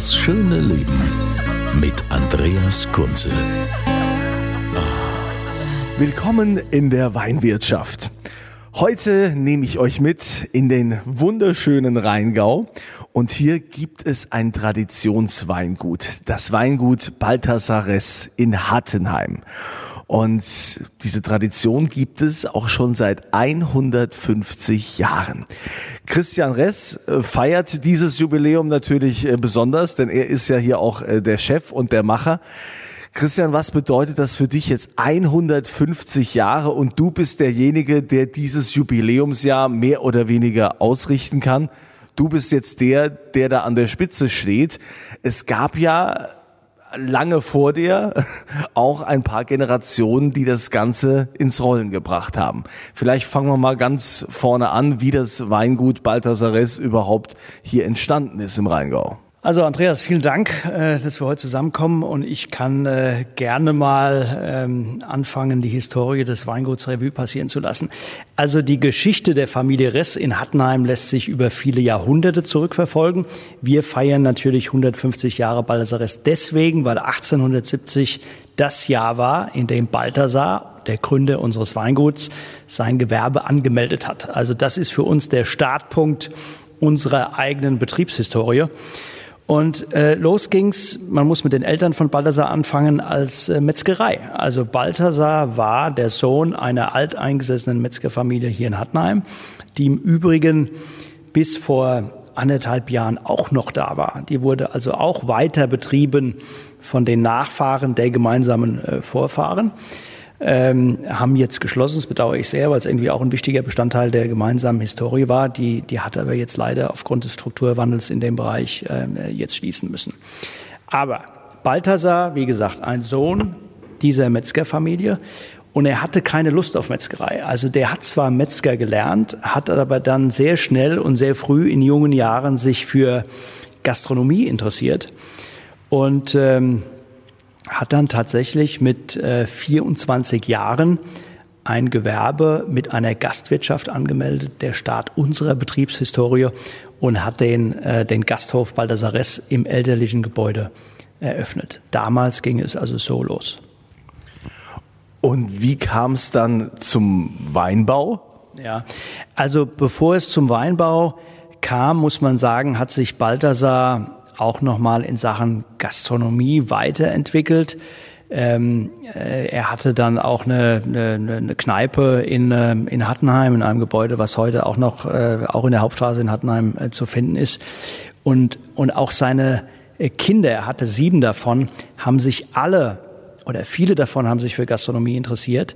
Das schöne Leben mit Andreas Kunze. Willkommen in der Weinwirtschaft. Heute nehme ich euch mit in den wunderschönen Rheingau und hier gibt es ein Traditionsweingut, das Weingut Balthasares in Hattenheim. Und diese Tradition gibt es auch schon seit 150 Jahren. Christian Ress äh, feiert dieses Jubiläum natürlich äh, besonders, denn er ist ja hier auch äh, der Chef und der Macher. Christian, was bedeutet das für dich jetzt 150 Jahre und du bist derjenige, der dieses Jubiläumsjahr mehr oder weniger ausrichten kann? Du bist jetzt der, der da an der Spitze steht. Es gab ja lange vor dir auch ein paar Generationen, die das Ganze ins Rollen gebracht haben. Vielleicht fangen wir mal ganz vorne an, wie das Weingut Balthasares überhaupt hier entstanden ist im Rheingau. Also Andreas, vielen Dank, äh, dass wir heute zusammenkommen und ich kann äh, gerne mal ähm, anfangen, die Historie des Weinguts Revue passieren zu lassen. Also die Geschichte der Familie Ress in Hattenheim lässt sich über viele Jahrhunderte zurückverfolgen. Wir feiern natürlich 150 Jahre Balthasar Ress deswegen, weil 1870 das Jahr war, in dem Balthasar, der Gründer unseres Weinguts, sein Gewerbe angemeldet hat. Also das ist für uns der Startpunkt unserer eigenen Betriebshistorie. Und äh, los ging's, man muss mit den Eltern von Balthasar anfangen, als äh, Metzgerei. Also Balthasar war der Sohn einer alteingesessenen Metzgerfamilie hier in Hattenheim, die im Übrigen bis vor anderthalb Jahren auch noch da war. Die wurde also auch weiter betrieben von den Nachfahren der gemeinsamen äh, Vorfahren ähm, haben jetzt geschlossen. Das bedauere ich sehr, weil es irgendwie auch ein wichtiger Bestandteil der gemeinsamen Historie war. Die, die hat aber jetzt leider aufgrund des Strukturwandels in dem Bereich äh, jetzt schließen müssen. Aber Balthasar, wie gesagt, ein Sohn dieser Metzgerfamilie und er hatte keine Lust auf Metzgerei. Also der hat zwar Metzger gelernt, hat aber dann sehr schnell und sehr früh in jungen Jahren sich für Gastronomie interessiert. Und ähm, hat dann tatsächlich mit äh, 24 Jahren ein Gewerbe mit einer Gastwirtschaft angemeldet, der Start unserer Betriebshistorie und hat den, äh, den Gasthof Baldasares im elterlichen Gebäude eröffnet. Damals ging es also so los. Und wie kam es dann zum Weinbau? Ja, also bevor es zum Weinbau kam, muss man sagen, hat sich Balthasar auch nochmal in Sachen Gastronomie weiterentwickelt. Ähm, äh, er hatte dann auch eine, eine, eine Kneipe in, äh, in Hattenheim, in einem Gebäude, was heute auch noch, äh, auch in der Hauptstraße in Hattenheim äh, zu finden ist. Und, und auch seine äh, Kinder, er hatte sieben davon, haben sich alle oder viele davon haben sich für Gastronomie interessiert.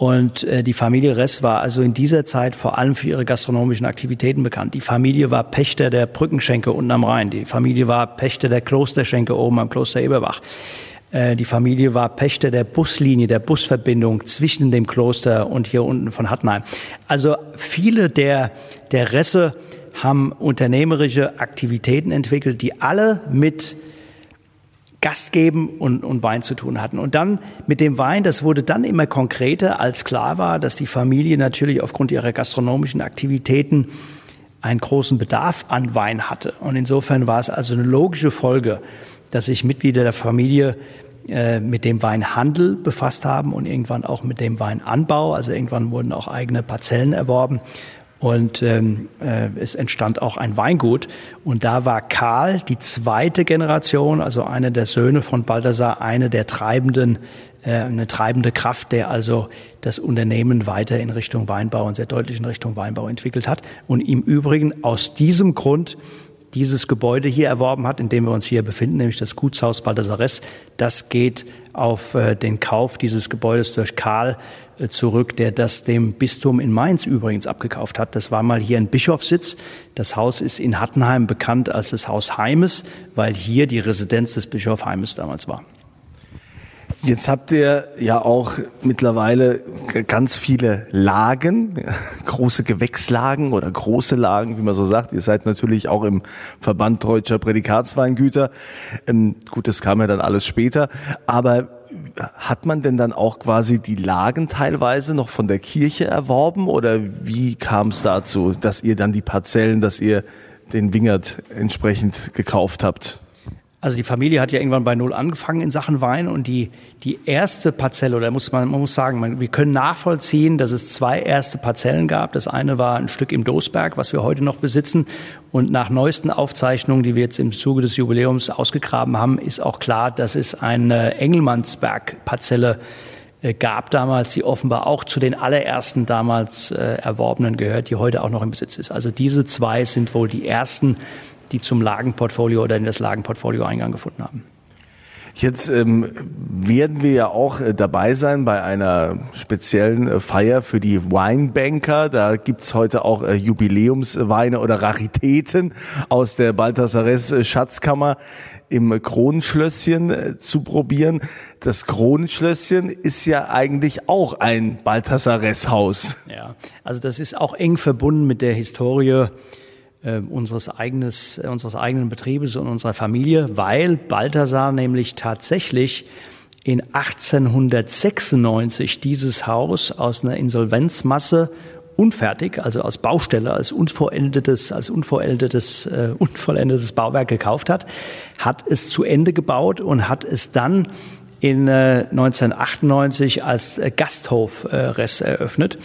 Und äh, die Familie Ress war also in dieser Zeit vor allem für ihre gastronomischen Aktivitäten bekannt. Die Familie war Pächter der Brückenschenke unten am Rhein. Die Familie war Pächter der Klosterschenke oben am Kloster Eberbach. Äh, die Familie war Pächter der Buslinie, der Busverbindung zwischen dem Kloster und hier unten von Hattenheim. Also viele der, der Resse haben unternehmerische Aktivitäten entwickelt, die alle mit Gast geben und, und Wein zu tun hatten. Und dann mit dem Wein, das wurde dann immer konkreter, als klar war, dass die Familie natürlich aufgrund ihrer gastronomischen Aktivitäten einen großen Bedarf an Wein hatte. Und insofern war es also eine logische Folge, dass sich Mitglieder der Familie äh, mit dem Weinhandel befasst haben und irgendwann auch mit dem Weinanbau. Also irgendwann wurden auch eigene Parzellen erworben und ähm, äh, es entstand auch ein Weingut. Und da war Karl, die zweite Generation, also einer der Söhne von Balthasar, eine der treibenden, äh, eine treibende Kraft, der also das Unternehmen weiter in Richtung Weinbau und sehr deutlich in Richtung Weinbau entwickelt hat. Und im Übrigen aus diesem Grund dieses Gebäude hier erworben hat, in dem wir uns hier befinden, nämlich das Gutshaus Baldasares. Das geht auf äh, den Kauf dieses Gebäudes durch Karl äh, zurück, der das dem Bistum in Mainz übrigens abgekauft hat. Das war mal hier ein Bischofssitz. Das Haus ist in Hattenheim bekannt als das Haus Heimes, weil hier die Residenz des Bischof Heimes damals war. Jetzt habt ihr ja auch mittlerweile ganz viele Lagen, große Gewächslagen oder große Lagen, wie man so sagt. Ihr seid natürlich auch im Verband Deutscher Prädikatsweingüter. Ähm, gut, das kam ja dann alles später. Aber hat man denn dann auch quasi die Lagen teilweise noch von der Kirche erworben oder wie kam es dazu, dass ihr dann die Parzellen, dass ihr den Wingert entsprechend gekauft habt? Also die Familie hat ja irgendwann bei Null angefangen in Sachen Wein und die, die erste Parzelle, oder muss man, man muss sagen, man, wir können nachvollziehen, dass es zwei erste Parzellen gab. Das eine war ein Stück im Dosberg, was wir heute noch besitzen. Und nach neuesten Aufzeichnungen, die wir jetzt im Zuge des Jubiläums ausgegraben haben, ist auch klar, dass es eine Engelmannsberg-Parzelle äh, gab damals, die offenbar auch zu den allerersten damals äh, erworbenen gehört, die heute auch noch im Besitz ist. Also diese zwei sind wohl die ersten die zum Lagenportfolio oder in das Lagenportfolio Eingang gefunden haben. Jetzt ähm, werden wir ja auch äh, dabei sein bei einer speziellen äh, Feier für die Weinbanker. Da gibt's heute auch äh, Jubiläumsweine oder Raritäten aus der Balthasares äh, Schatzkammer im Kronenschlösschen äh, zu probieren. Das Kronenschlösschen ist ja eigentlich auch ein Balthasares Haus. Ja, also das ist auch eng verbunden mit der Historie äh, unseres, eigenes, äh, unseres eigenen Betriebes und unserer Familie, weil Balthasar nämlich tatsächlich in 1896 dieses Haus aus einer Insolvenzmasse unfertig, also aus Baustelle, als unvollendetes, als unvollendetes, äh, unvollendetes Bauwerk gekauft hat, hat es zu Ende gebaut und hat es dann in äh, 1998 als äh, Gasthof äh, eröffnet.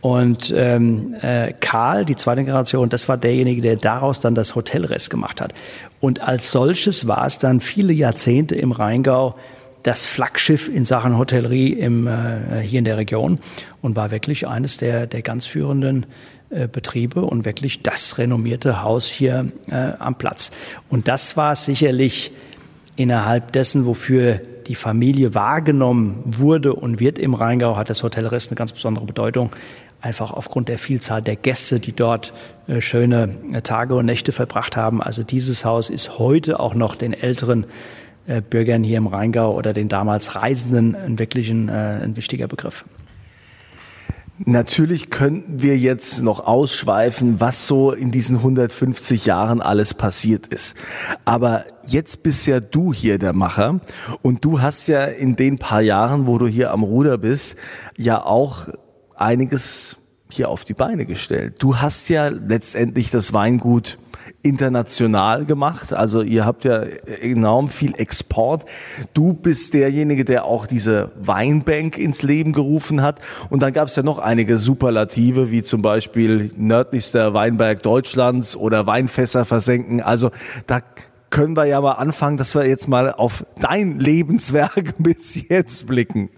Und ähm, äh, Karl, die zweite Generation, das war derjenige, der daraus dann das Hotelrest gemacht hat. Und als solches war es dann viele Jahrzehnte im Rheingau das Flaggschiff in Sachen Hotellerie im, äh, hier in der Region und war wirklich eines der, der ganz führenden äh, Betriebe und wirklich das renommierte Haus hier äh, am Platz. Und das war sicherlich innerhalb dessen, wofür die Familie wahrgenommen wurde und wird im Rheingau, hat das Hotelrest eine ganz besondere Bedeutung einfach aufgrund der Vielzahl der Gäste, die dort äh, schöne äh, Tage und Nächte verbracht haben. Also dieses Haus ist heute auch noch den älteren äh, Bürgern hier im Rheingau oder den damals Reisenden ein wirklich ein, ein wichtiger Begriff. Natürlich könnten wir jetzt noch ausschweifen, was so in diesen 150 Jahren alles passiert ist. Aber jetzt bist ja du hier der Macher und du hast ja in den paar Jahren, wo du hier am Ruder bist, ja auch einiges hier auf die Beine gestellt. Du hast ja letztendlich das Weingut international gemacht. Also ihr habt ja enorm viel Export. Du bist derjenige, der auch diese Weinbank ins Leben gerufen hat. Und dann gab es ja noch einige Superlative, wie zum Beispiel nördlichster Weinberg Deutschlands oder Weinfässer versenken. Also da können wir ja mal anfangen, dass wir jetzt mal auf dein Lebenswerk bis jetzt blicken.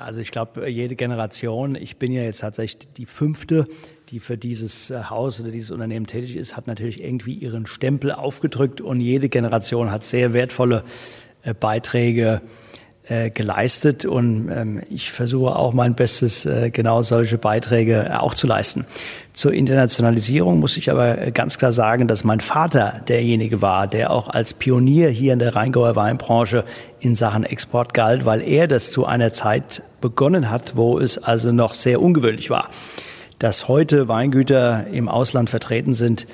Also ich glaube, jede Generation, ich bin ja jetzt tatsächlich die fünfte, die für dieses äh, Haus oder dieses Unternehmen tätig ist, hat natürlich irgendwie ihren Stempel aufgedrückt und jede Generation hat sehr wertvolle äh, Beiträge äh, geleistet und ähm, ich versuche auch mein Bestes, genau solche Beiträge auch zu leisten. Zur Internationalisierung muss ich aber ganz klar sagen, dass mein Vater derjenige war, der auch als Pionier hier in der Rheingauer Weinbranche in Sachen Export galt, weil er das zu einer Zeit begonnen hat, wo es also noch sehr ungewöhnlich war. Dass heute Weingüter im Ausland vertreten sind,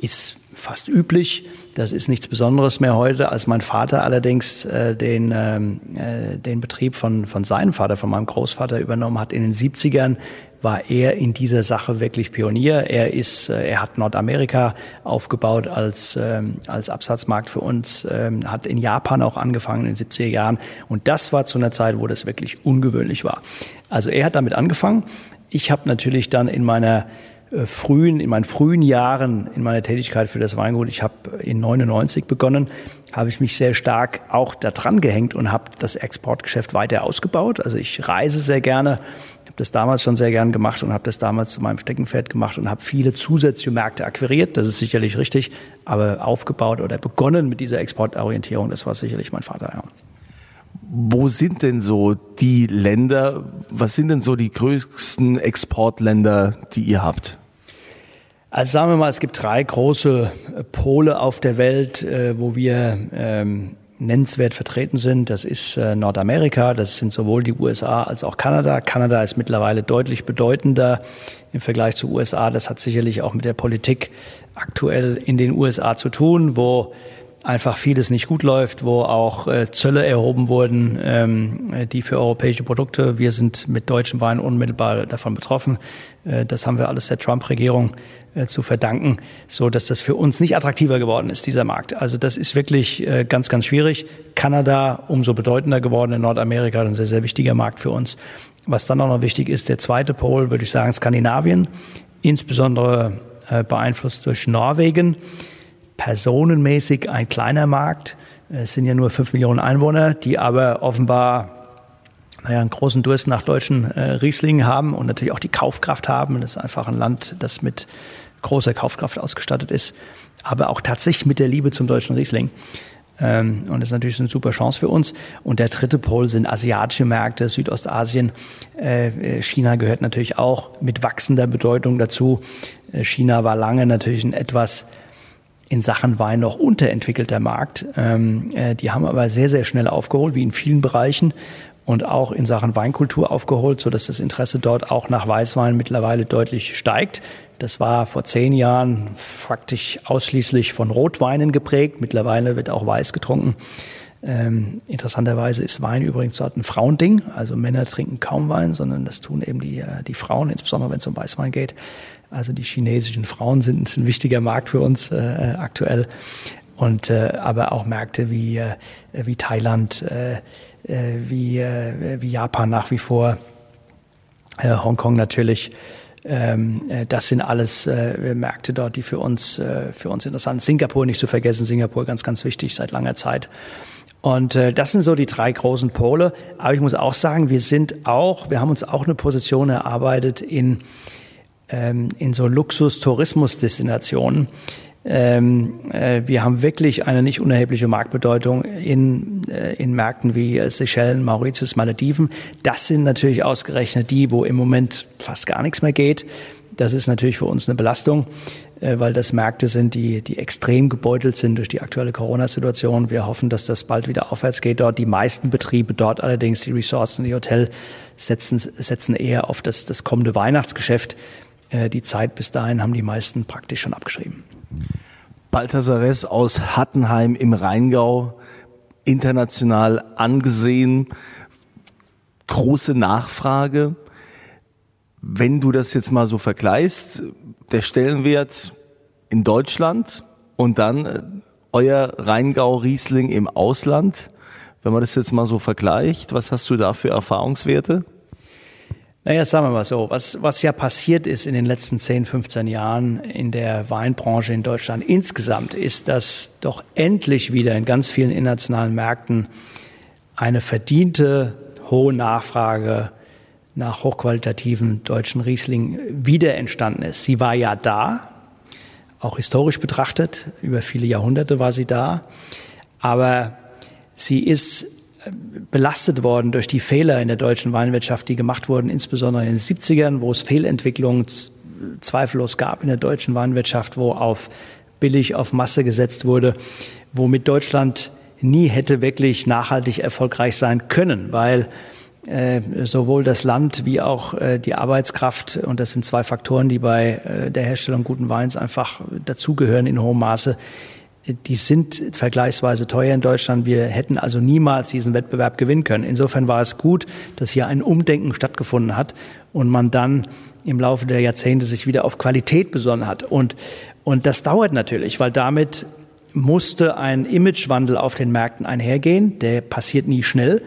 ist fast üblich. Das ist nichts Besonderes mehr heute. Als mein Vater allerdings äh, den, ähm, äh, den Betrieb von, von seinem Vater, von meinem Großvater übernommen hat in den 70ern, war er in dieser Sache wirklich Pionier. Er ist, äh, er hat Nordamerika aufgebaut als, ähm, als Absatzmarkt für uns, ähm, hat in Japan auch angefangen in den 70er Jahren. Und das war zu einer Zeit, wo das wirklich ungewöhnlich war. Also er hat damit angefangen. Ich habe natürlich dann in meiner frühen, in meinen frühen Jahren in meiner Tätigkeit für das Weingut, ich habe in 99 begonnen, habe ich mich sehr stark auch da dran gehängt und habe das Exportgeschäft weiter ausgebaut. Also ich reise sehr gerne, das damals schon sehr gern gemacht und habe das damals zu meinem Steckenpferd gemacht und habe viele zusätzliche Märkte akquiriert. Das ist sicherlich richtig, aber aufgebaut oder begonnen mit dieser Exportorientierung, das war sicherlich mein Vater. Ja. Wo sind denn so die Länder, was sind denn so die größten Exportländer, die ihr habt? Also sagen wir mal, es gibt drei große Pole auf der Welt, äh, wo wir ähm, nennenswert vertreten sind. Das ist äh, Nordamerika, das sind sowohl die USA als auch Kanada. Kanada ist mittlerweile deutlich bedeutender im Vergleich zu USA. Das hat sicherlich auch mit der Politik aktuell in den USA zu tun, wo einfach vieles nicht gut läuft, wo auch äh, Zölle erhoben wurden, ähm, die für europäische Produkte. Wir sind mit deutschen Wein unmittelbar davon betroffen. Äh, das haben wir alles der Trump-Regierung äh, zu verdanken, so dass das für uns nicht attraktiver geworden ist, dieser Markt. Also das ist wirklich äh, ganz, ganz schwierig. Kanada umso bedeutender geworden in Nordamerika, ein sehr, sehr wichtiger Markt für uns. Was dann auch noch wichtig ist, der zweite Pol, würde ich sagen, Skandinavien, insbesondere äh, beeinflusst durch Norwegen personenmäßig ein kleiner Markt. Es sind ja nur fünf Millionen Einwohner, die aber offenbar naja, einen großen Durst nach deutschen äh, Rieslingen haben und natürlich auch die Kaufkraft haben. Das ist einfach ein Land, das mit großer Kaufkraft ausgestattet ist, aber auch tatsächlich mit der Liebe zum deutschen Riesling. Ähm, und das ist natürlich eine super Chance für uns. Und der dritte Pol sind asiatische Märkte, Südostasien. Äh, China gehört natürlich auch mit wachsender Bedeutung dazu. Äh, China war lange natürlich ein etwas in Sachen Wein noch unterentwickelter Markt. Ähm, äh, die haben aber sehr, sehr schnell aufgeholt, wie in vielen Bereichen und auch in Sachen Weinkultur aufgeholt, so dass das Interesse dort auch nach Weißwein mittlerweile deutlich steigt. Das war vor zehn Jahren faktisch ausschließlich von Rotweinen geprägt. Mittlerweile wird auch Weiß getrunken. Ähm, interessanterweise ist Wein übrigens dort ein Frauending. Also Männer trinken kaum Wein, sondern das tun eben die, äh, die Frauen, insbesondere wenn es um Weißwein geht. Also die chinesischen Frauen sind ein wichtiger Markt für uns äh, aktuell. Und äh, aber auch Märkte wie, äh, wie Thailand, äh, äh wie, äh, wie Japan nach wie vor, äh, Hongkong natürlich. Ähm, äh, das sind alles äh, Märkte dort, die für uns, äh, für uns interessant sind. Singapur nicht zu vergessen, Singapur ganz, ganz wichtig seit langer Zeit. Und äh, das sind so die drei großen Pole. Aber ich muss auch sagen, wir sind auch, wir haben uns auch eine Position erarbeitet in ähm, in so Luxus-Tourismus-Destinationen. Ähm, äh, wir haben wirklich eine nicht unerhebliche Marktbedeutung in, äh, in Märkten wie Seychellen, Mauritius, Malediven. Das sind natürlich ausgerechnet die, wo im Moment fast gar nichts mehr geht. Das ist natürlich für uns eine Belastung, äh, weil das Märkte sind, die, die extrem gebeutelt sind durch die aktuelle Corona-Situation. Wir hoffen, dass das bald wieder aufwärts geht dort. Die meisten Betriebe dort allerdings, die Resorts und die Hotels, setzen, setzen eher auf das, das kommende Weihnachtsgeschäft. Äh, die Zeit bis dahin haben die meisten praktisch schon abgeschrieben. Balthasar aus Hattenheim im Rheingau, international angesehen, große Nachfrage. Wenn du das jetzt mal so vergleichst, der Stellenwert in Deutschland und dann äh, euer Rheingau-Riesling im Ausland, wenn man das jetzt mal so vergleicht, was hast du da für Erfahrungswerte? Naja, sagen wir mal so, was, was ja passiert ist in den letzten 10, 15 Jahren in der Weinbranche in Deutschland insgesamt, ist, dass doch endlich wieder in ganz vielen internationalen Märkten eine verdiente hohe Nachfrage nach hochqualitativen deutschen Riesling wieder entstanden ist. Sie war ja da, auch historisch betrachtet, über viele Jahrhunderte war sie da, aber sie ist belastet worden durch die Fehler in der deutschen Weinwirtschaft, die gemacht wurden, insbesondere in den 70ern, wo es Fehlentwicklungen zweifellos gab in der deutschen Weinwirtschaft, wo auf billig auf Masse gesetzt wurde, womit Deutschland nie hätte wirklich nachhaltig erfolgreich sein können, weil äh, sowohl das Land wie auch äh, die Arbeitskraft, und das sind zwei Faktoren, die bei äh, der Herstellung guten Weins einfach dazugehören in hohem Maße, die sind vergleichsweise teuer in Deutschland. Wir hätten also niemals diesen Wettbewerb gewinnen können. Insofern war es gut, dass hier ein Umdenken stattgefunden hat und man dann im Laufe der Jahrzehnte sich wieder auf Qualität besonnen hat. Und, und das dauert natürlich, weil damit musste ein Imagewandel auf den Märkten einhergehen. Der passiert nie schnell.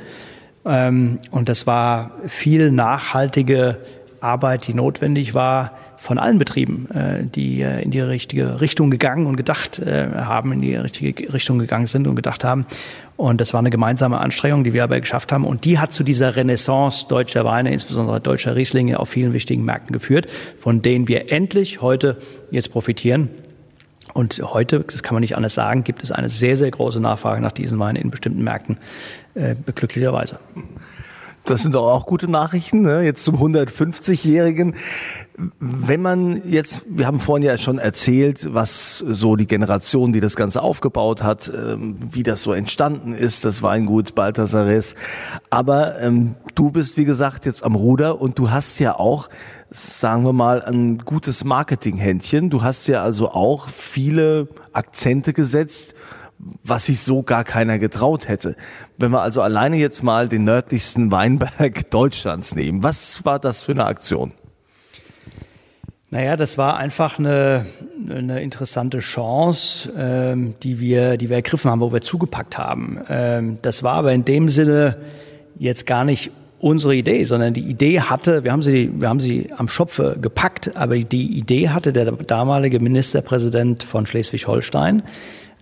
Ähm, und das war viel nachhaltige Arbeit, die notwendig war, von allen Betrieben, äh, die äh, in die richtige Richtung gegangen und gedacht äh, haben, in die richtige Richtung gegangen sind und gedacht haben. Und das war eine gemeinsame Anstrengung, die wir aber geschafft haben. Und die hat zu dieser Renaissance deutscher Weine, insbesondere deutscher Rieslinge, auf vielen wichtigen Märkten geführt, von denen wir endlich heute jetzt profitieren. Und heute, das kann man nicht anders sagen, gibt es eine sehr, sehr große Nachfrage nach diesen Weinen in bestimmten Märkten, äh, glücklicherweise. Das sind doch auch gute Nachrichten, ne? jetzt zum 150-Jährigen. Wenn man jetzt, wir haben vorhin ja schon erzählt, was so die Generation, die das Ganze aufgebaut hat, ähm, wie das so entstanden ist, das Weingut Balthasares. Aber ähm, du bist, wie gesagt, jetzt am Ruder und du hast ja auch, sagen wir mal, ein gutes Marketinghändchen. Du hast ja also auch viele Akzente gesetzt was sich so gar keiner getraut hätte. Wenn wir also alleine jetzt mal den nördlichsten Weinberg Deutschlands nehmen, was war das für eine Aktion? Naja, das war einfach eine, eine interessante Chance, ähm, die, wir, die wir ergriffen haben, wo wir zugepackt haben. Ähm, das war aber in dem Sinne jetzt gar nicht unsere Idee, sondern die Idee hatte, wir haben sie, wir haben sie am Schopfe gepackt, aber die Idee hatte der damalige Ministerpräsident von Schleswig-Holstein,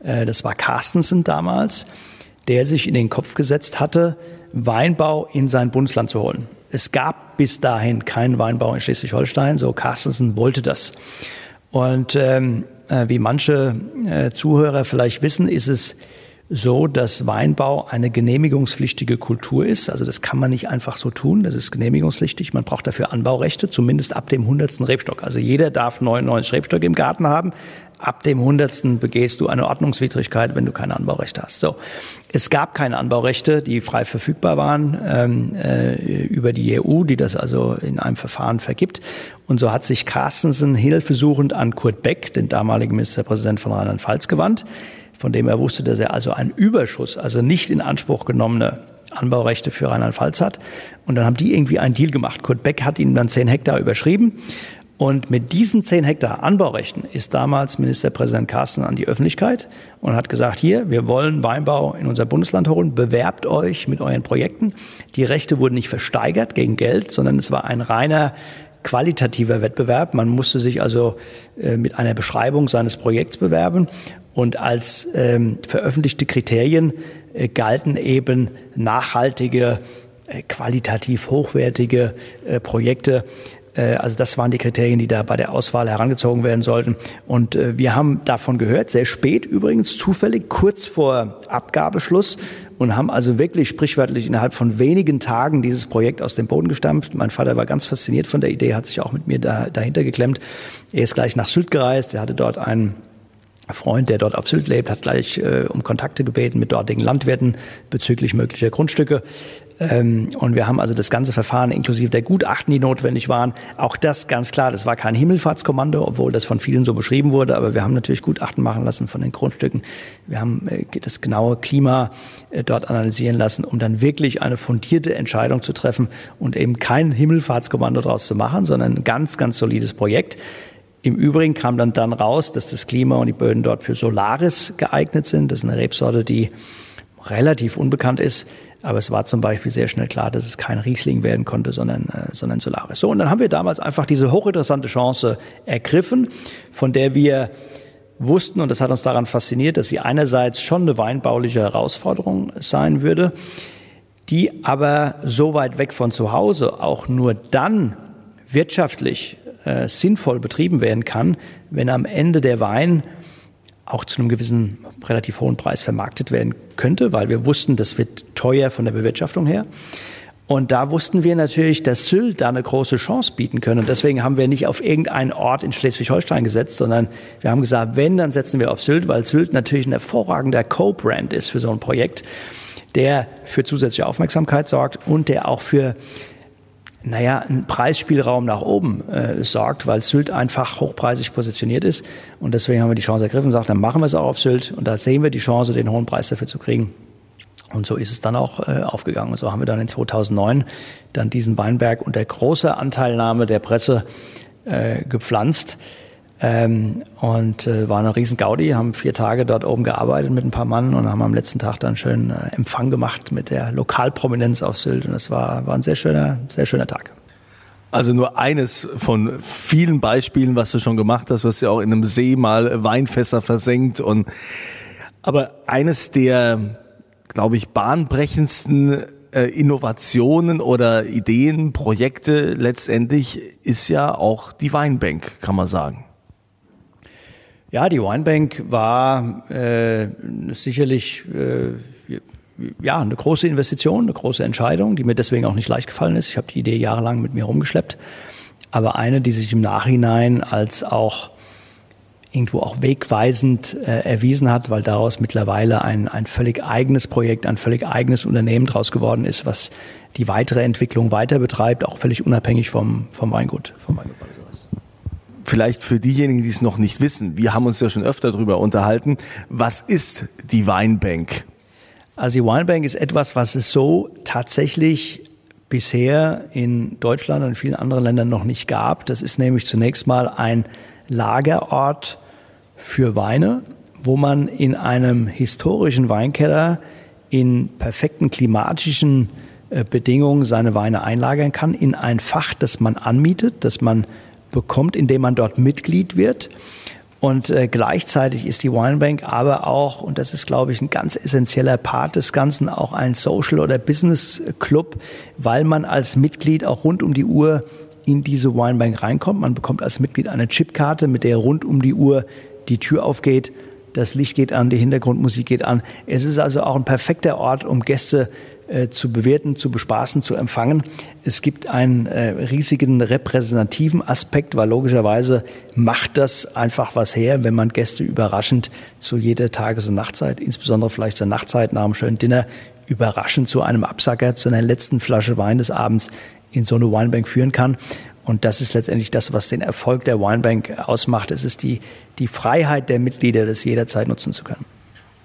äh, das war Carstensen damals, der sich in den Kopf gesetzt hatte, Weinbau in sein Bundesland zu holen. Es gab bis dahin keinen Weinbau in Schleswig-Holstein, so Carstensen wollte das. Und ähm, äh, wie manche äh, Zuhörer vielleicht wissen, ist es so, dass Weinbau eine genehmigungspflichtige Kultur ist. Also das kann man nicht einfach so tun. Das ist genehmigungspflichtig. Man braucht dafür Anbaurechte, zumindest ab dem hundertsten Rebstock. Also jeder darf 99 Rebstöcke im Garten haben. Ab dem hundertsten begehst du eine Ordnungswidrigkeit, wenn du keine Anbaurechte hast. So, es gab keine Anbaurechte, die frei verfügbar waren ähm, äh, über die EU, die das also in einem Verfahren vergibt. Und so hat sich Carstensen hilfesuchend an Kurt Beck, den damaligen Ministerpräsident von Rheinland-Pfalz, gewandt von dem er wusste, dass er also einen Überschuss, also nicht in Anspruch genommene Anbaurechte für Rheinland-Pfalz hat. Und dann haben die irgendwie einen Deal gemacht. Kurt Beck hat ihnen dann zehn Hektar überschrieben. Und mit diesen zehn Hektar Anbaurechten ist damals Ministerpräsident Carsten an die Öffentlichkeit und hat gesagt, hier, wir wollen Weinbau in unser Bundesland holen, bewerbt euch mit euren Projekten. Die Rechte wurden nicht versteigert gegen Geld, sondern es war ein reiner qualitativer Wettbewerb. Man musste sich also äh, mit einer Beschreibung seines Projekts bewerben und als ähm, veröffentlichte Kriterien äh, galten eben nachhaltige, äh, qualitativ hochwertige äh, Projekte. Äh, also das waren die Kriterien, die da bei der Auswahl herangezogen werden sollten. Und wir haben davon gehört, sehr spät übrigens, zufällig kurz vor Abgabeschluss und haben also wirklich sprichwörtlich innerhalb von wenigen Tagen dieses Projekt aus dem Boden gestampft. Mein Vater war ganz fasziniert von der Idee, hat sich auch mit mir da, dahinter geklemmt. Er ist gleich nach Sylt gereist, er hatte dort einen Freund, der dort auf Sylt lebt, hat gleich äh, um Kontakte gebeten mit dortigen Landwirten bezüglich möglicher Grundstücke. Ähm, und wir haben also das ganze Verfahren inklusive der Gutachten, die notwendig waren. Auch das ganz klar, das war kein Himmelfahrtskommando, obwohl das von vielen so beschrieben wurde. Aber wir haben natürlich Gutachten machen lassen von den Grundstücken. Wir haben äh, das genaue Klima äh, dort analysieren lassen, um dann wirklich eine fundierte Entscheidung zu treffen und eben kein Himmelfahrtskommando daraus zu machen, sondern ein ganz, ganz solides Projekt. Im Übrigen kam dann dann raus, dass das Klima und die Böden dort für Solaris geeignet sind. Das ist eine Rebsorte, die relativ unbekannt ist. Aber es war zum Beispiel sehr schnell klar, dass es kein Riesling werden konnte, sondern, äh, sondern Solaris. So, und dann haben wir damals einfach diese hochinteressante Chance ergriffen, von der wir wussten, und das hat uns daran fasziniert, dass sie einerseits schon eine weinbauliche Herausforderung sein würde, die aber so weit weg von zu Hause auch nur dann wirtschaftlich äh, sinnvoll betrieben werden kann, wenn am Ende der Wein auch zu einem gewissen relativ hohen Preis vermarktet werden könnte, weil wir wussten, das wird teuer von der Bewirtschaftung her. Und da wussten wir natürlich, dass Sylt da eine große Chance bieten können. Und deswegen haben wir nicht auf irgendeinen Ort in Schleswig-Holstein gesetzt, sondern wir haben gesagt, wenn, dann setzen wir auf Sylt, weil Sylt natürlich ein hervorragender Co-Brand ist für so ein Projekt, der für zusätzliche Aufmerksamkeit sorgt und der auch für naja, ein Preisspielraum nach oben äh, sorgt, weil Sylt einfach hochpreisig positioniert ist. Und deswegen haben wir die Chance ergriffen und gesagt, dann machen wir es auch auf Sylt. Und da sehen wir die Chance, den hohen Preis dafür zu kriegen. Und so ist es dann auch äh, aufgegangen. Und so haben wir dann in 2009 dann diesen Weinberg unter großer Anteilnahme der Presse äh, gepflanzt. Ähm, und äh, war eine riesen Gaudi, haben vier Tage dort oben gearbeitet mit ein paar Mann und haben am letzten Tag dann schön äh, Empfang gemacht mit der Lokalprominenz auf Sylt. Und es war, war ein sehr schöner, sehr schöner Tag. Also nur eines von vielen Beispielen, was du schon gemacht hast. Hast ja auch in einem See mal Weinfässer versenkt und aber eines der, glaube ich, bahnbrechendsten äh, Innovationen oder Ideen, Projekte letztendlich ist ja auch die Weinbank, kann man sagen. Ja, die Weinbank war äh, sicherlich äh, ja, eine große Investition, eine große Entscheidung, die mir deswegen auch nicht leicht gefallen ist. Ich habe die Idee jahrelang mit mir rumgeschleppt, aber eine, die sich im Nachhinein als auch irgendwo auch wegweisend äh, erwiesen hat, weil daraus mittlerweile ein, ein völlig eigenes Projekt, ein völlig eigenes Unternehmen draus geworden ist, was die weitere Entwicklung weiter betreibt, auch völlig unabhängig vom, vom Weingut, vom Weingut Vielleicht für diejenigen, die es noch nicht wissen, wir haben uns ja schon öfter darüber unterhalten, was ist die Weinbank? Also die Winebank ist etwas, was es so tatsächlich bisher in Deutschland und in vielen anderen Ländern noch nicht gab. Das ist nämlich zunächst mal ein Lagerort für Weine, wo man in einem historischen Weinkeller in perfekten klimatischen äh, Bedingungen seine Weine einlagern kann, in ein Fach, das man anmietet, das man bekommt, indem man dort Mitglied wird. Und äh, gleichzeitig ist die Winebank aber auch, und das ist, glaube ich, ein ganz essentieller Part des Ganzen, auch ein Social- oder Business-Club, weil man als Mitglied auch rund um die Uhr in diese Winebank reinkommt. Man bekommt als Mitglied eine Chipkarte, mit der rund um die Uhr die Tür aufgeht, das Licht geht an, die Hintergrundmusik geht an. Es ist also auch ein perfekter Ort, um Gäste äh, zu bewerten, zu bespaßen, zu empfangen. Es gibt einen äh, riesigen repräsentativen Aspekt, weil logischerweise macht das einfach was her, wenn man Gäste überraschend zu jeder Tages- und Nachtzeit, insbesondere vielleicht zur Nachtzeit nach einem schönen Dinner, überraschend zu einem Absacker, zu einer letzten Flasche Wein des Abends in so eine Winebank führen kann. Und das ist letztendlich das, was den Erfolg der Winebank ausmacht. Es ist die, die Freiheit der Mitglieder, das jederzeit nutzen zu können.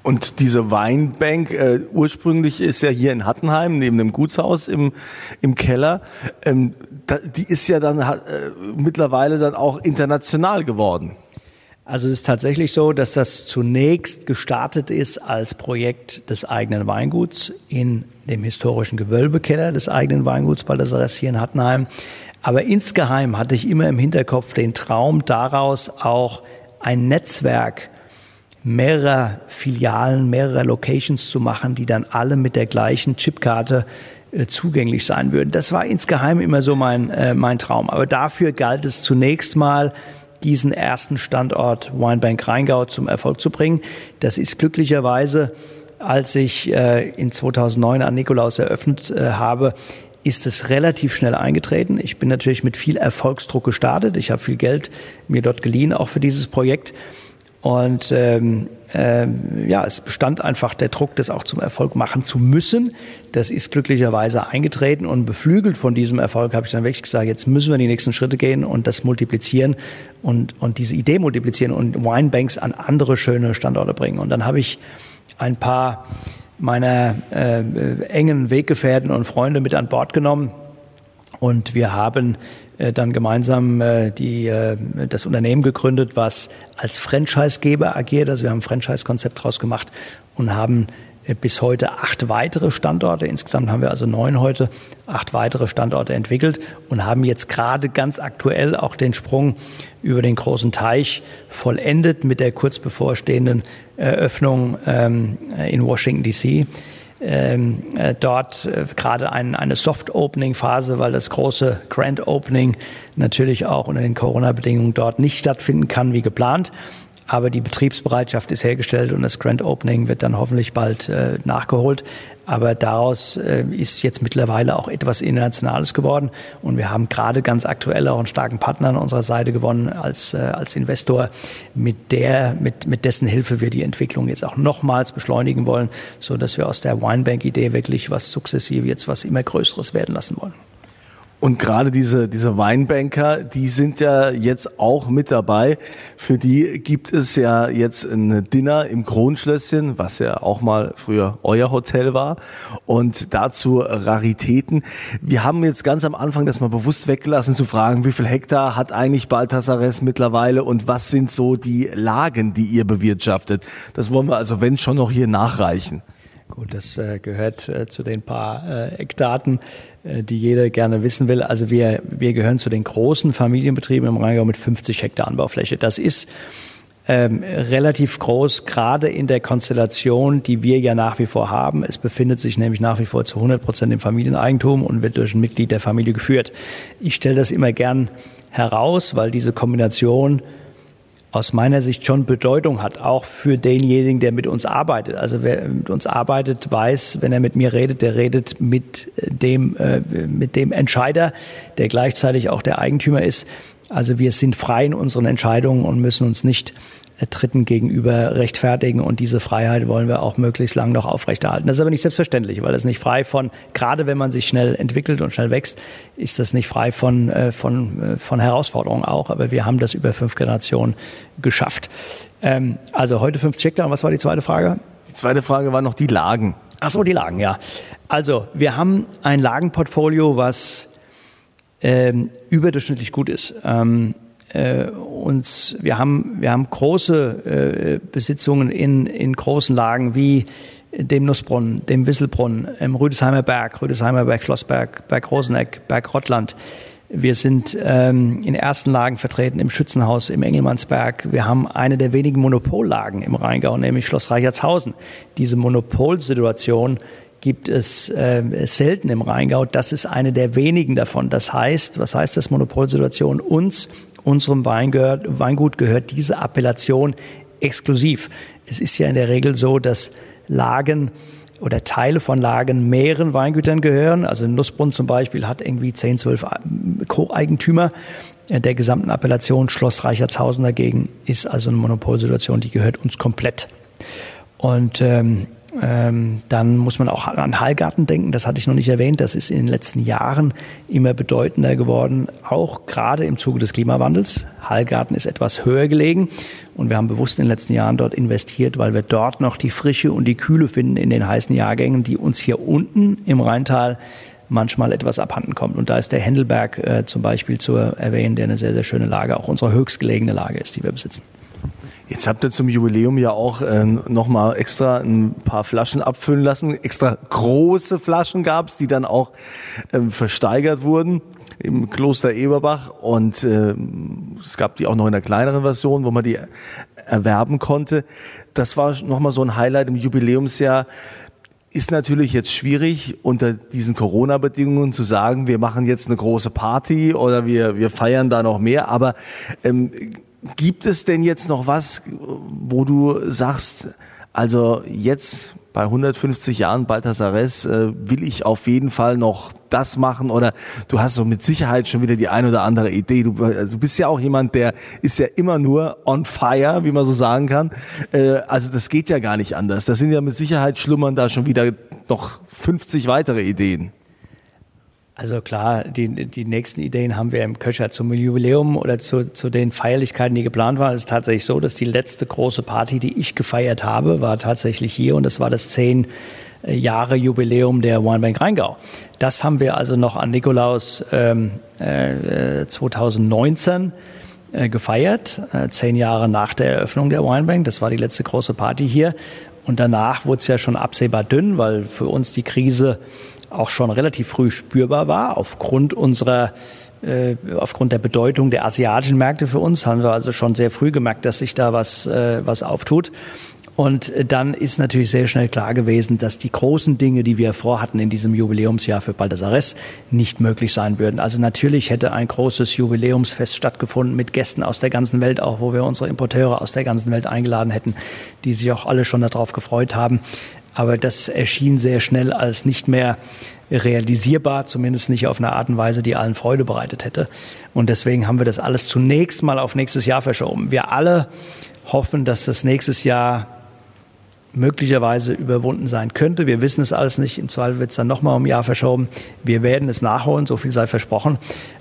Und diese Weinbank, äh, ursprünglich ist ja hier in Hattenheim, neben dem Gutshaus im, im Keller, ähm, da, die ist ja dann äh, mittlerweile dann auch international geworden. Also es ist tatsächlich so, dass das zunächst gestartet ist als Projekt des eigenen Weinguts in dem historischen Gewölbekeller des eigenen Weinguts Baldasares hier in Hattenheim. Aber insgeheim hatte ich immer im Hinterkopf den Traum daraus auch ein Netzwerk mehrerer Filialen, mehrerer Locations zu machen, die dann alle mit der gleichen Chipkarte äh, zugänglich sein würden. Das war insgeheim immer so mein, äh, mein Traum. Aber dafür galt es zunächst mal, diesen ersten Standort Winebank Rheingau zum Erfolg zu bringen. Das ist glücklicherweise, als ich äh, in 2009 an Nikolaus eröffnet äh, habe, ist es relativ schnell eingetreten. Ich bin natürlich mit viel Erfolgsdruck gestartet. Ich habe viel Geld mir dort geliehen, auch für dieses Projekt. Und ähm, ähm, ja, es bestand einfach der Druck, das auch zum Erfolg machen zu müssen. Das ist glücklicherweise eingetreten und beflügelt von diesem Erfolg habe ich dann wirklich gesagt, jetzt müssen wir die nächsten Schritte gehen und das multiplizieren und, und diese Idee multiplizieren und Winebanks an andere schöne Standorte bringen. Und dann habe ich ein paar meiner äh, engen Weggefährten und Freunde mit an Bord genommen und wir haben äh, dann gemeinsam äh, die, äh, das Unternehmen gegründet, was als Franchisegeber agiert. Also wir haben ein Franchise-Konzept draus gemacht und haben bis heute acht weitere Standorte. Insgesamt haben wir also neun heute, acht weitere Standorte entwickelt und haben jetzt gerade ganz aktuell auch den Sprung über den großen Teich vollendet mit der kurz bevorstehenden Eröffnung ähm, in Washington DC ähm, äh, dort äh, gerade ein, eine Soft-Opening-Phase, weil das große Grand Opening natürlich auch unter den Corona-Bedingungen dort nicht stattfinden kann wie geplant. Aber die Betriebsbereitschaft ist hergestellt und das Grand Opening wird dann hoffentlich bald äh, nachgeholt. Aber daraus äh, ist jetzt mittlerweile auch etwas Internationales geworden. Und wir haben gerade ganz aktuell auch einen starken Partner an unserer Seite gewonnen als, äh, als Investor, mit der, mit, mit dessen Hilfe wir die Entwicklung jetzt auch nochmals beschleunigen wollen, so dass wir aus der Winebank-Idee wirklich was sukzessive jetzt was immer Größeres werden lassen wollen. Und gerade diese, diese Weinbanker, die sind ja jetzt auch mit dabei. Für die gibt es ja jetzt ein Dinner im Kronschlösschen, was ja auch mal früher euer Hotel war. Und dazu Raritäten. Wir haben jetzt ganz am Anfang das mal bewusst weggelassen zu fragen, wie viel Hektar hat eigentlich Baltasares mittlerweile und was sind so die Lagen, die ihr bewirtschaftet. Das wollen wir also wenn schon noch hier nachreichen. Gut, das äh, gehört äh, zu den paar äh, Eckdaten, die jeder gerne wissen will. Also wir, wir gehören zu den großen Familienbetrieben im Rheingau mit 50 Hektar Anbaufläche. Das ist ähm, relativ groß, gerade in der Konstellation, die wir ja nach wie vor haben. Es befindet sich nämlich nach wie vor zu 100 Prozent im Familieneigentum und wird durch ein Mitglied der Familie geführt. Ich stelle das immer gern heraus, weil diese Kombination aus meiner Sicht schon Bedeutung hat, auch für denjenigen, der mit uns arbeitet. Also wer mit uns arbeitet, weiß, wenn er mit mir redet, der redet mit dem, äh, mit dem Entscheider, der gleichzeitig auch der Eigentümer ist. Also wir sind frei in unseren Entscheidungen und müssen uns nicht Dritten gegenüber rechtfertigen und diese Freiheit wollen wir auch möglichst lang noch aufrechterhalten. Das ist aber nicht selbstverständlich, weil das nicht frei von, gerade wenn man sich schnell entwickelt und schnell wächst, ist das nicht frei von, äh, von, äh, von Herausforderungen auch. Aber wir haben das über fünf Generationen geschafft. Ähm, also heute 50 Hektar. Und was war die zweite Frage? Die zweite Frage war noch die Lagen. Ach so, die Lagen, ja. Also wir haben ein Lagenportfolio, was ähm, überdurchschnittlich gut ist. Ähm, äh, uns, wir haben, wir haben große äh, Besitzungen in, in großen Lagen wie dem Nussbrunnen, dem Wisselbrunnen, im Rüdesheimer Berg, Rüdesheimer Berg, Schlossberg, Berg Roseneck, Berg Rottland. Wir sind ähm, in ersten Lagen vertreten im Schützenhaus im Engelmannsberg. Wir haben eine der wenigen Monopollagen im Rheingau, nämlich Schloss Reichertshausen. Diese Monopolsituation gibt es äh, selten im Rheingau. Das ist eine der wenigen davon. Das heißt, was heißt das Monopolsituation? Uns unserem Wein gehört, Weingut gehört diese Appellation exklusiv. Es ist ja in der Regel so, dass Lagen oder Teile von Lagen mehreren Weingütern gehören. Also Nussbrunn zum Beispiel hat irgendwie 10, 12 Co-Eigentümer der gesamten Appellation. Schloss Reichertshausen dagegen ist also eine Monopolsituation, die gehört uns komplett. Und ähm, ähm, dann muss man auch an Hallgarten denken, das hatte ich noch nicht erwähnt. Das ist in den letzten Jahren immer bedeutender geworden, auch gerade im Zuge des Klimawandels. Hallgarten ist etwas höher gelegen und wir haben bewusst in den letzten Jahren dort investiert, weil wir dort noch die Frische und die Kühle finden in den heißen Jahrgängen, die uns hier unten im Rheintal manchmal etwas abhanden kommt. Und da ist der Händelberg äh, zum Beispiel zu erwähnen, der eine sehr, sehr schöne Lage, auch unsere höchstgelegene Lage ist, die wir besitzen. Jetzt habt ihr zum Jubiläum ja auch äh, nochmal extra ein paar Flaschen abfüllen lassen. Extra große Flaschen gab's, die dann auch ähm, versteigert wurden im Kloster Eberbach. Und äh, es gab die auch noch in einer kleineren Version, wo man die erwerben konnte. Das war nochmal so ein Highlight im Jubiläumsjahr. Ist natürlich jetzt schwierig, unter diesen Corona-Bedingungen zu sagen, wir machen jetzt eine große Party oder wir, wir feiern da noch mehr. Aber ähm, Gibt es denn jetzt noch was, wo du sagst, also jetzt bei 150 Jahren Balthasares äh, will ich auf jeden Fall noch das machen oder du hast so mit Sicherheit schon wieder die ein oder andere Idee. Du, also du bist ja auch jemand, der ist ja immer nur on fire, wie man so sagen kann. Äh, also das geht ja gar nicht anders. Das sind ja mit Sicherheit schlummern da schon wieder noch 50 weitere Ideen. Also klar, die, die nächsten Ideen haben wir im Köcher zum Jubiläum oder zu, zu den Feierlichkeiten, die geplant waren. Es ist tatsächlich so, dass die letzte große Party, die ich gefeiert habe, war tatsächlich hier und das war das zehn Jahre Jubiläum der Weinbank Rheingau. Das haben wir also noch an Nikolaus ähm, äh, 2019 äh, gefeiert, äh, zehn Jahre nach der Eröffnung der Weinbank. Das war die letzte große Party hier. Und danach wurde es ja schon absehbar dünn, weil für uns die Krise auch schon relativ früh spürbar war, aufgrund unserer äh, aufgrund der Bedeutung der asiatischen Märkte für uns haben wir also schon sehr früh gemerkt, dass sich da was, äh, was auftut. Und dann ist natürlich sehr schnell klar gewesen, dass die großen Dinge, die wir vorhatten in diesem Jubiläumsjahr für Baldasares, nicht möglich sein würden. Also natürlich hätte ein großes Jubiläumsfest stattgefunden mit Gästen aus der ganzen Welt, auch wo wir unsere Importeure aus der ganzen Welt eingeladen hätten, die sich auch alle schon darauf gefreut haben. Aber das erschien sehr schnell als nicht mehr realisierbar, zumindest nicht auf eine Art und Weise, die allen Freude bereitet hätte. Und deswegen haben wir das alles zunächst mal auf nächstes Jahr verschoben. Wir alle hoffen, dass das nächstes Jahr möglicherweise überwunden sein könnte. Wir wissen es alles nicht. Im Zweifel wird es dann nochmal um ein Jahr verschoben. Wir werden es nachholen, so viel sei versprochen.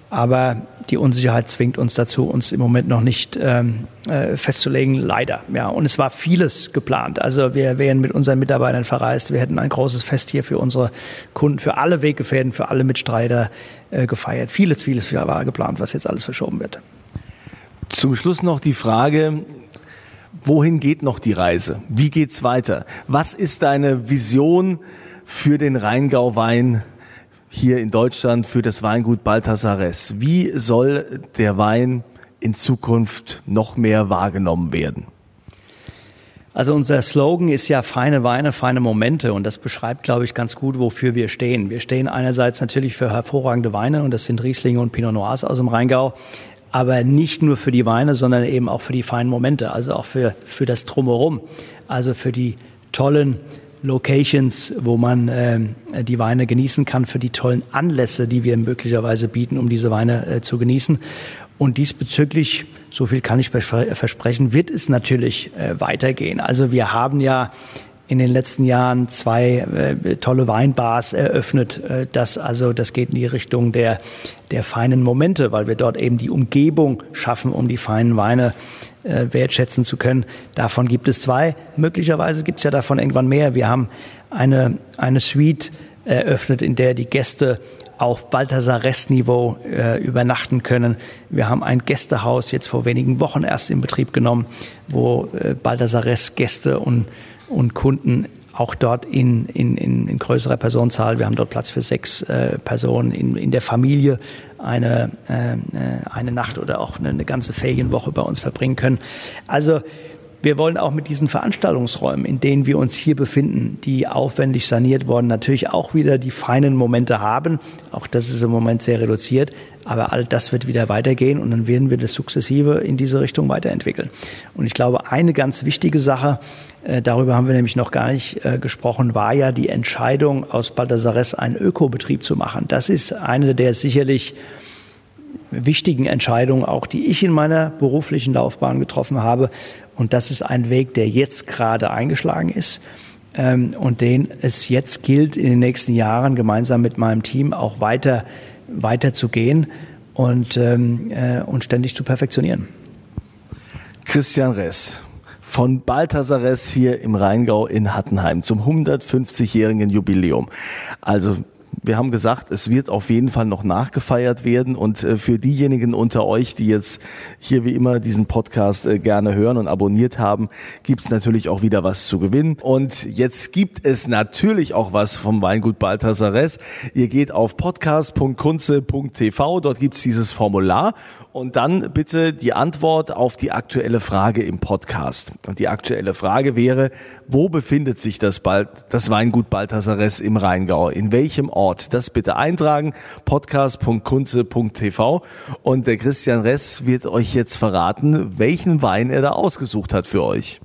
Aber die Unsicherheit zwingt uns dazu, uns im Moment noch nicht ähm, äh, festzulegen, leider. Ja, und es war vieles geplant. Also wir wären mit unseren Mitarbeitern verreist. Wir hätten ein großes Fest hier für unsere Kunden, für alle Weggefährten, für alle Mitstreiter äh, gefeiert. Vieles, vieles war geplant, was jetzt alles verschoben wird. Zum Schluss noch die Frage, wohin geht noch die Reise? Wie geht's weiter? Was ist deine Vision für den Rheingau-Wein hier in Deutschland, für das Weingut Balthasares? Wie soll der Wein in Zukunft noch mehr wahrgenommen werden? Also unser Slogan ist ja feine Weine, feine Momente und das beschreibt, glaube ich, ganz gut, wofür wir stehen. Wir stehen einerseits natürlich für hervorragende Weine und das sind Rieslinge und Pinot Noirs aus dem Rheingau, aber nicht nur für die Weine, sondern eben auch für die feinen Momente, also auch für, für das Drumherum, also für die tollen Locations, wo man äh, die Weine genießen kann, für die tollen Anlässe, die wir möglicherweise bieten, um diese Weine äh, zu genießen. Und diesbezüglich, so viel kann ich versprechen, wird es natürlich äh, weitergehen. Also wir haben ja in den letzten Jahren zwei äh, tolle Weinbars eröffnet. Äh, das also, das geht in die Richtung der, der feinen Momente, weil wir dort eben die Umgebung schaffen, um die feinen Weine äh, wertschätzen zu können. Davon gibt es zwei. Möglicherweise gibt es ja davon irgendwann mehr. Wir haben eine, eine Suite eröffnet, in der die Gäste auf Balthasar-Restniveau äh, übernachten können. Wir haben ein Gästehaus jetzt vor wenigen Wochen erst in Betrieb genommen, wo äh, Balthasar-Rest-Gäste und, und Kunden auch dort in, in, in, in größerer Personenzahl. Wir haben dort Platz für sechs äh, Personen in, in der Familie eine, äh, äh eine Nacht oder auch eine, eine ganze Ferienwoche bei uns verbringen können. Also wir wollen auch mit diesen Veranstaltungsräumen, in denen wir uns hier befinden, die aufwendig saniert wurden, natürlich auch wieder die feinen Momente haben. Auch das ist im Moment sehr reduziert, aber all das wird wieder weitergehen und dann werden wir das sukzessive in diese Richtung weiterentwickeln. Und ich glaube, eine ganz wichtige Sache, äh, darüber haben wir nämlich noch gar nicht äh, gesprochen, war ja die Entscheidung, aus Baldasares einen Ökobetrieb zu machen. Das ist eine der sicherlich wichtigen Entscheidungen, auch die ich in meiner beruflichen Laufbahn getroffen habe. Und das ist ein Weg, der jetzt gerade eingeschlagen ist ähm, und den es jetzt gilt, in den nächsten Jahren gemeinsam mit meinem Team auch weiter, weiter zu gehen und, ähm, äh, und ständig zu perfektionieren. Christian Ress von Balthasar Ress hier im Rheingau in Hattenheim zum 150-jährigen Jubiläum. Also wir haben gesagt, es wird auf jeden Fall noch nachgefeiert werden. Und äh, für diejenigen unter euch, die jetzt hier wie immer diesen Podcast äh, gerne hören und abonniert haben, gibt es natürlich auch wieder was zu gewinnen. Und jetzt gibt es natürlich auch was vom Weingut Balthasares. Ihr geht auf podcast.kunze.tv, dort gibt es dieses Formular und dann bitte die Antwort auf die aktuelle Frage im Podcast. Und die aktuelle Frage wäre, wo befindet sich das, Bal das Weingut Balthasares im Rheingau? In welchem Ort? Das bitte eintragen, podcast.kunze.tv. Und der Christian Ress wird euch jetzt verraten, welchen Wein er da ausgesucht hat für euch.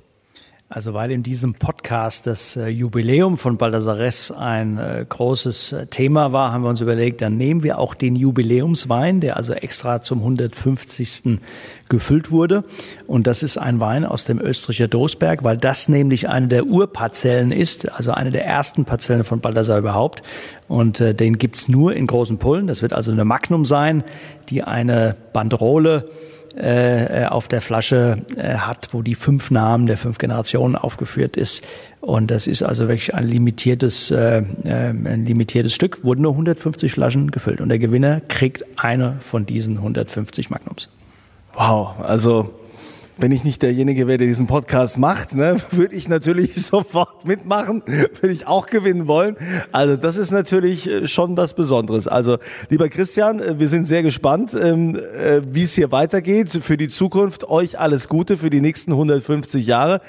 Also weil in diesem Podcast das äh, Jubiläum von Baldasares ein äh, großes äh, Thema war, haben wir uns überlegt, dann nehmen wir auch den Jubiläumswein, der also extra zum 150. gefüllt wurde. Und das ist ein Wein aus dem Österreicher Dosberg, weil das nämlich eine der Urparzellen ist, also eine der ersten Parzellen von Baldassar überhaupt. Und äh, den gibt's nur in großen Pullen. Das wird also eine Magnum sein, die eine Banderole äh, auf der Flasche äh, hat, wo die fünf Namen der fünf Generationen aufgeführt ist. Und das ist also wirklich ein limitiertes, äh, äh ein limitiertes Stück. Wurden nur 150 Flaschen gefüllt und der Gewinner kriegt eine von diesen 150 Magnums. Wow, also wenn ich nicht derjenige wäre, der diesen Podcast macht, ne, würde ich natürlich sofort mitmachen, würde ich auch gewinnen wollen. Also das ist natürlich äh, schon was Besonderes. Also lieber Christian, äh, wir sind sehr gespannt, ähm, äh, wie es hier weitergeht für die Zukunft. Euch alles Gute für die nächsten 150 Jahre.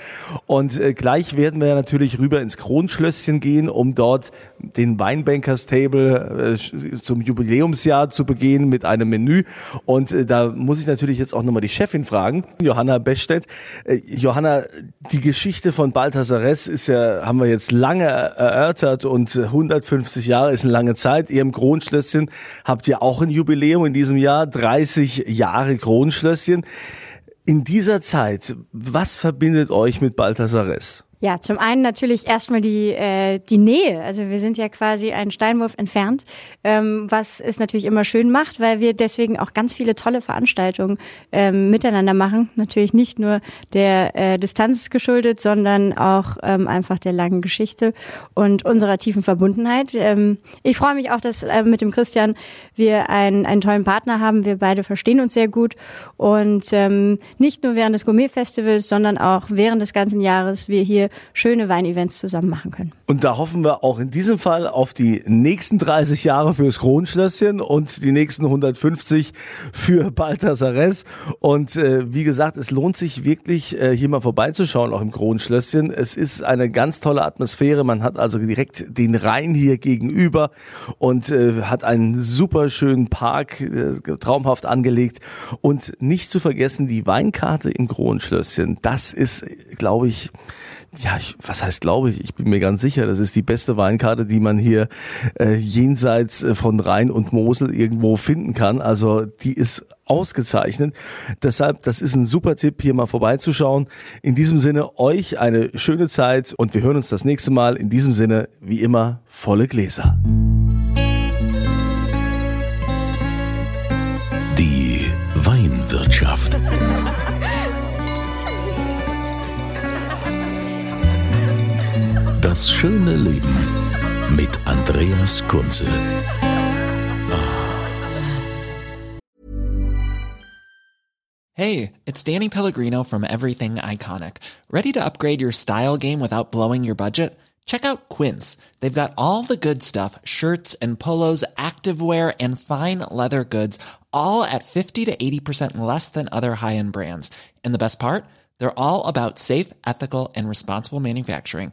Und gleich werden wir natürlich rüber ins Kronschlösschen gehen, um dort den Weinbankers Table zum Jubiläumsjahr zu begehen mit einem Menü. Und da muss ich natürlich jetzt auch nochmal die Chefin fragen, Johanna Bechstedt. Äh, Johanna, die Geschichte von Balthasares ist ja, haben wir jetzt lange erörtert und 150 Jahre ist eine lange Zeit. Ihr im Kronschlösschen habt ja auch ein Jubiläum in diesem Jahr, 30 Jahre Kronschlösschen. In dieser Zeit, was verbindet euch mit Balthasares? Ja, zum einen natürlich erstmal die, äh, die Nähe. Also wir sind ja quasi einen Steinwurf entfernt, ähm, was es natürlich immer schön macht, weil wir deswegen auch ganz viele tolle Veranstaltungen ähm, miteinander machen. Natürlich nicht nur der äh, Distanz geschuldet, sondern auch ähm, einfach der langen Geschichte und unserer tiefen Verbundenheit. Ähm, ich freue mich auch, dass äh, mit dem Christian wir einen, einen tollen Partner haben. Wir beide verstehen uns sehr gut und ähm, nicht nur während des Gourmet-Festivals, sondern auch während des ganzen Jahres wir hier schöne Weinevents zusammen machen können. Und da hoffen wir auch in diesem Fall auf die nächsten 30 Jahre fürs Kronschlösschen und die nächsten 150 für Balthasares. Und äh, wie gesagt, es lohnt sich wirklich, äh, hier mal vorbeizuschauen, auch im Kronschlösschen. Es ist eine ganz tolle Atmosphäre. Man hat also direkt den Rhein hier gegenüber und äh, hat einen super schönen Park, äh, traumhaft angelegt. Und nicht zu vergessen, die Weinkarte im Kronschlösschen. Das ist, glaube ich, ja, ich, was heißt glaube ich? Ich bin mir ganz sicher, das ist die beste Weinkarte, die man hier äh, jenseits äh, von Rhein und Mosel irgendwo finden kann. Also die ist ausgezeichnet. Deshalb, das ist ein super Tipp, hier mal vorbeizuschauen. In diesem Sinne, euch eine schöne Zeit und wir hören uns das nächste Mal. In diesem Sinne, wie immer, volle Gläser. Das schöne Leben mit Andreas Kunze. Hey, it's Danny Pellegrino from Everything Iconic. Ready to upgrade your style game without blowing your budget? Check out Quince. They've got all the good stuff shirts and polos, activewear, and fine leather goods, all at 50 to 80% less than other high end brands. And the best part? They're all about safe, ethical, and responsible manufacturing.